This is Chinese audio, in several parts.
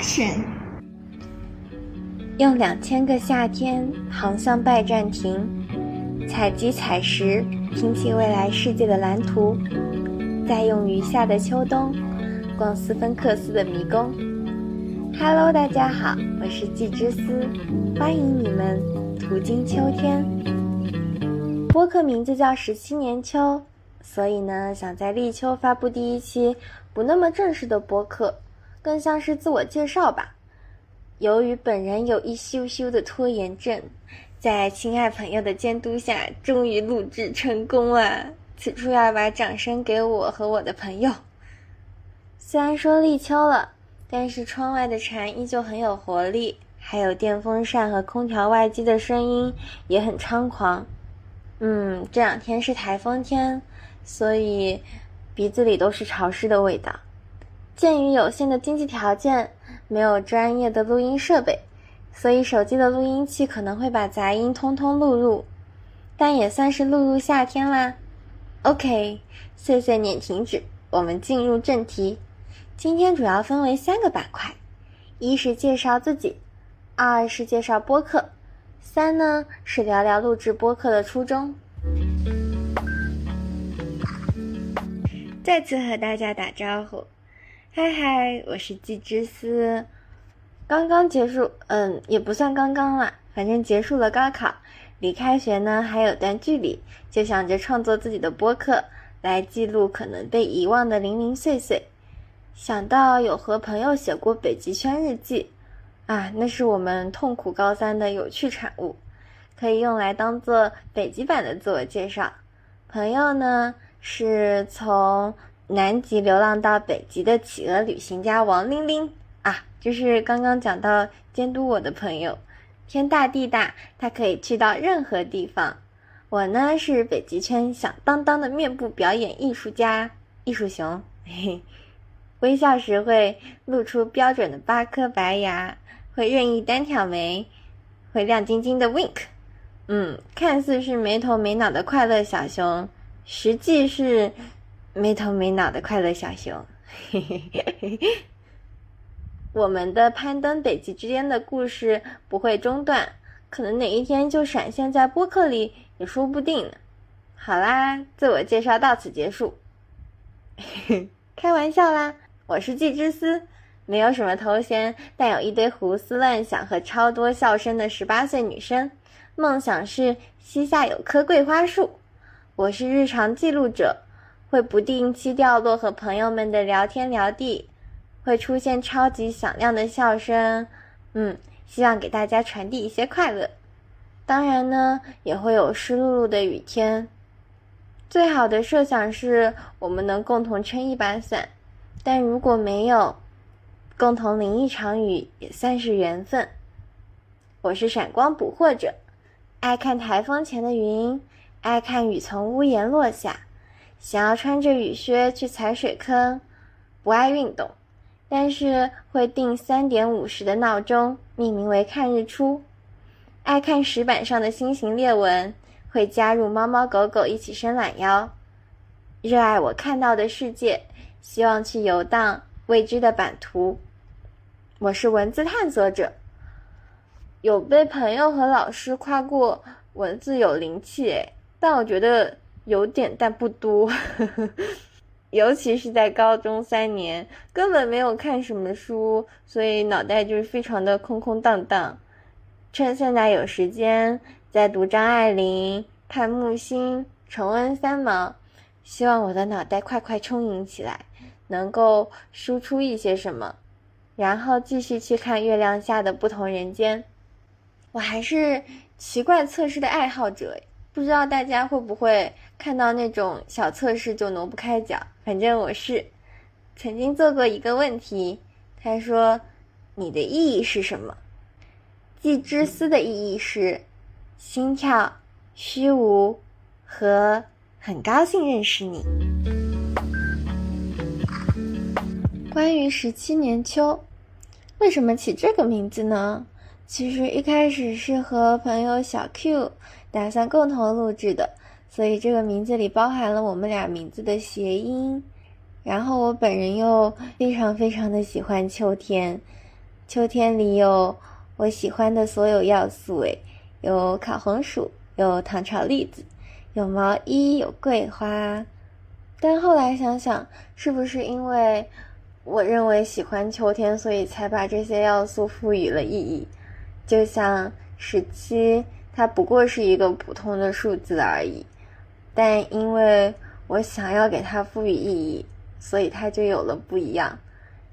Action！用两千个夏天航向拜占庭，采集采石，拼起未来世界的蓝图，再用余下的秋冬逛斯芬克斯的迷宫。Hello，大家好，我是季之思，欢迎你们途经秋天。播客名字叫十七年秋，所以呢，想在立秋发布第一期不那么正式的播客，更像是自我介绍吧。由于本人有一羞羞的拖延症，在亲爱朋友的监督下，终于录制成功了。此处要把掌声给我和我的朋友。虽然说立秋了，但是窗外的蝉依旧很有活力，还有电风扇和空调外机的声音也很猖狂。嗯，这两天是台风天，所以鼻子里都是潮湿的味道。鉴于有限的经济条件。没有专业的录音设备，所以手机的录音器可能会把杂音通通录入，但也算是录入夏天啦。OK，碎碎念停止，我们进入正题。今天主要分为三个板块：一是介绍自己，二是介绍播客，三呢是聊聊录制播客的初衷。再次和大家打招呼。嗨嗨，我是季之思，刚刚结束，嗯，也不算刚刚啦，反正结束了高考，离开学呢还有段距离，就想着创作自己的播客，来记录可能被遗忘的零零碎碎。想到有和朋友写过北极圈日记，啊，那是我们痛苦高三的有趣产物，可以用来当做北极版的自我介绍。朋友呢，是从。南极流浪到北极的企鹅旅行家王玲玲啊，就是刚刚讲到监督我的朋友，天大地大，他可以去到任何地方。我呢是北极圈响当当的面部表演艺术家，艺术熊，嘿嘿，微笑时会露出标准的八颗白牙，会任意单挑眉，会亮晶晶的 wink，嗯，看似是没头没脑的快乐小熊，实际是。没头没脑的快乐小熊，嘿嘿嘿嘿嘿。我们的攀登北极之间的故事不会中断，可能哪一天就闪现在播客里也说不定呢。好啦，自我介绍到此结束。开玩笑啦，我是季之思，没有什么头衔，但有一堆胡思乱想和超多笑声的十八岁女生，梦想是膝下有棵桂花树。我是日常记录者。会不定期掉落和朋友们的聊天聊地，会出现超级响亮的笑声，嗯，希望给大家传递一些快乐。当然呢，也会有湿漉漉的雨天。最好的设想是我们能共同撑一把伞，但如果没有，共同淋一场雨也算是缘分。我是闪光捕获者，爱看台风前的云，爱看雨从屋檐落下。想要穿着雨靴去踩水坑，不爱运动，但是会定三点五十的闹钟，命名为看日出。爱看石板上的星形裂纹，会加入猫猫狗狗一起伸懒腰。热爱我看到的世界，希望去游荡未知的版图。我是文字探索者，有被朋友和老师夸过文字有灵气诶，但我觉得。有点，但不多，尤其是在高中三年，根本没有看什么书，所以脑袋就是非常的空空荡荡。趁现在有时间，在读张爱玲、看木心、重温三毛，希望我的脑袋快快充盈起来，能够输出一些什么，然后继续去看月亮下的不同人间。我还是奇怪测试的爱好者。不知道大家会不会看到那种小测试就挪不开脚？反正我是曾经做过一个问题，他说：“你的意义是什么？”季之思的意义是心跳、虚无和很高兴认识你。关于十七年秋，为什么起这个名字呢？其实一开始是和朋友小 Q。打算共同录制的，所以这个名字里包含了我们俩名字的谐音。然后我本人又非常非常的喜欢秋天，秋天里有我喜欢的所有要素，诶，有烤红薯，有糖炒栗子，有毛衣，有桂花。但后来想想，是不是因为我认为喜欢秋天，所以才把这些要素赋予了意义？就像十七，它不过是一个普通的数字而已，但因为我想要给它赋予意义，所以它就有了不一样。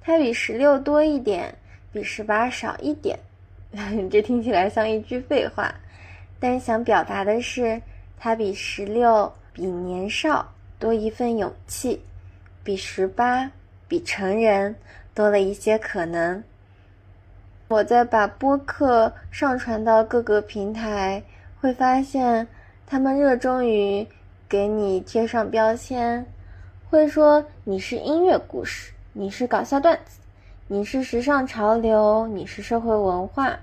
它比十六多一点，比十八少一点。这听起来像一句废话，但想表达的是，它比十六，比年少。多一份勇气，比十八，比成人多了一些可能。我在把播客上传到各个平台，会发现他们热衷于给你贴上标签，会说你是音乐故事，你是搞笑段子，你是时尚潮流，你是社会文化。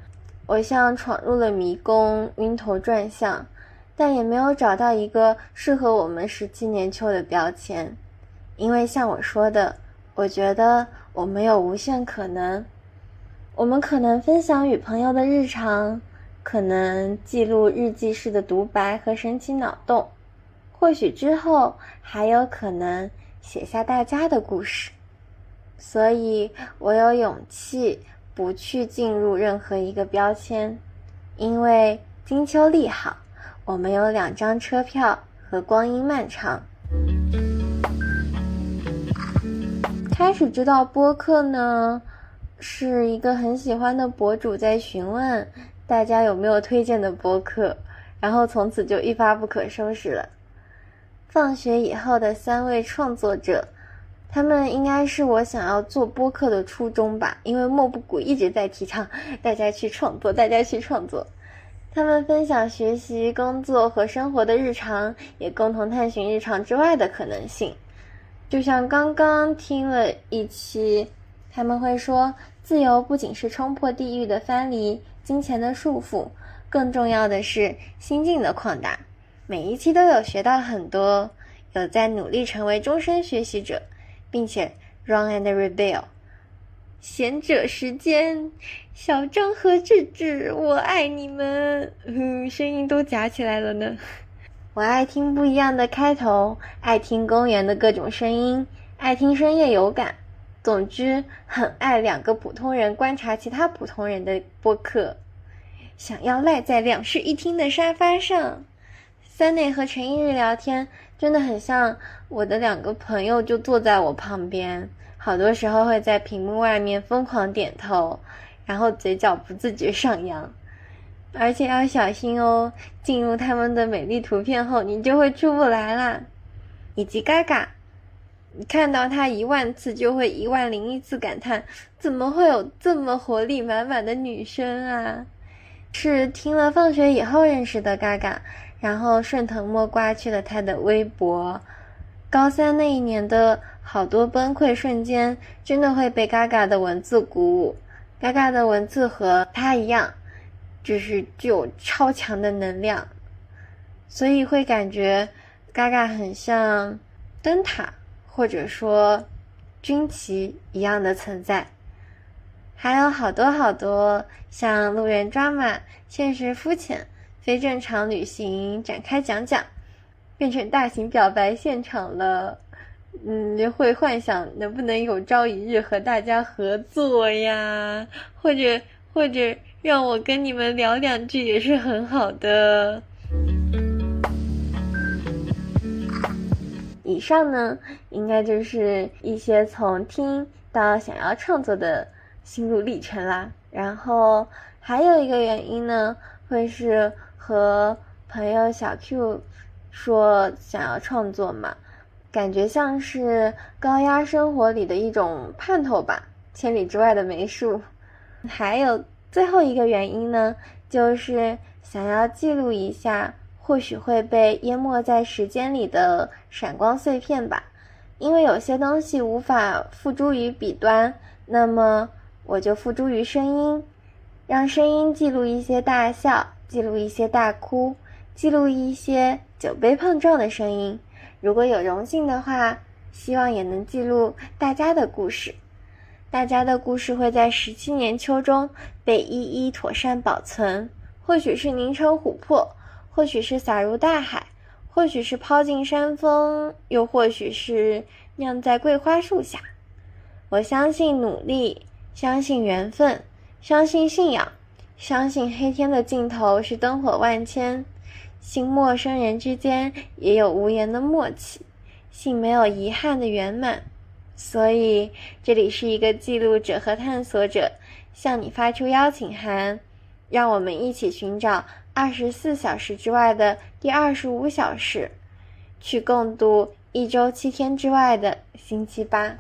我像闯入了迷宫，晕头转向。但也没有找到一个适合我们十七年秋的标签，因为像我说的，我觉得我们有无限可能。我们可能分享与朋友的日常，可能记录日记式的独白和神奇脑洞，或许之后还有可能写下大家的故事。所以我有勇气不去进入任何一个标签，因为金秋利好。我们有两张车票和光阴漫长。开始知道播客呢，是一个很喜欢的博主在询问大家有没有推荐的播客，然后从此就一发不可收拾了。放学以后的三位创作者，他们应该是我想要做播客的初衷吧，因为莫布谷一直在提倡 大家去创作，大家去创作。他们分享学习、工作和生活的日常，也共同探寻日常之外的可能性。就像刚刚听了一期，他们会说，自由不仅是冲破地狱的藩篱、金钱的束缚，更重要的是心境的扩大。每一期都有学到很多，有在努力成为终身学习者，并且 run and rebel。贤者时间，小张和智智，我爱你们。嗯，声音都夹起来了呢。我爱听不一样的开头，爱听公园的各种声音，爱听深夜有感。总之，很爱两个普通人观察其他普通人的播客。想要赖在两室一厅的沙发上，三内和陈一日聊天，真的很像我的两个朋友就坐在我旁边。好多时候会在屏幕外面疯狂点头，然后嘴角不自觉上扬，而且要小心哦。进入他们的美丽图片后，你就会出不来啦。以及嘎嘎，看到他一万次，就会一万零一次感叹：怎么会有这么活力满满的女生啊？是听了放学以后认识的嘎嘎，然后顺藤摸瓜去了他的微博。高三那一年的。好多崩溃瞬间，真的会被嘎嘎的文字鼓舞。嘎嘎的文字和他一样，就是具有超强的能量，所以会感觉嘎嘎很像灯塔，或者说军旗一样的存在。还有好多好多像路人抓马、现实肤浅、非正常旅行展开讲讲，变成大型表白现场了。嗯，会幻想能不能有朝一日和大家合作呀，或者或者让我跟你们聊两句也是很好的。以上呢，应该就是一些从听到想要创作的心路历程啦。然后还有一个原因呢，会是和朋友小 Q 说想要创作嘛。感觉像是高压生活里的一种盼头吧，千里之外的梅树。还有最后一个原因呢，就是想要记录一下或许会被淹没在时间里的闪光碎片吧。因为有些东西无法付诸于笔端，那么我就付诸于声音，让声音记录一些大笑，记录一些大哭，记录一些酒杯碰撞的声音。如果有荣幸的话，希望也能记录大家的故事。大家的故事会在十七年秋中被一一妥善保存，或许是凝成琥珀，或许是洒入大海，或许是抛进山峰，又或许是酿在桂花树下。我相信努力，相信缘分，相信信仰，相信黑天的尽头是灯火万千，信陌生人之间也有无言的默契，信没有遗憾的圆满。所以，这里是一个记录者和探索者向你发出邀请函，让我们一起寻找二十四小时之外的第二十五小时，去共度一周七天之外的星期八。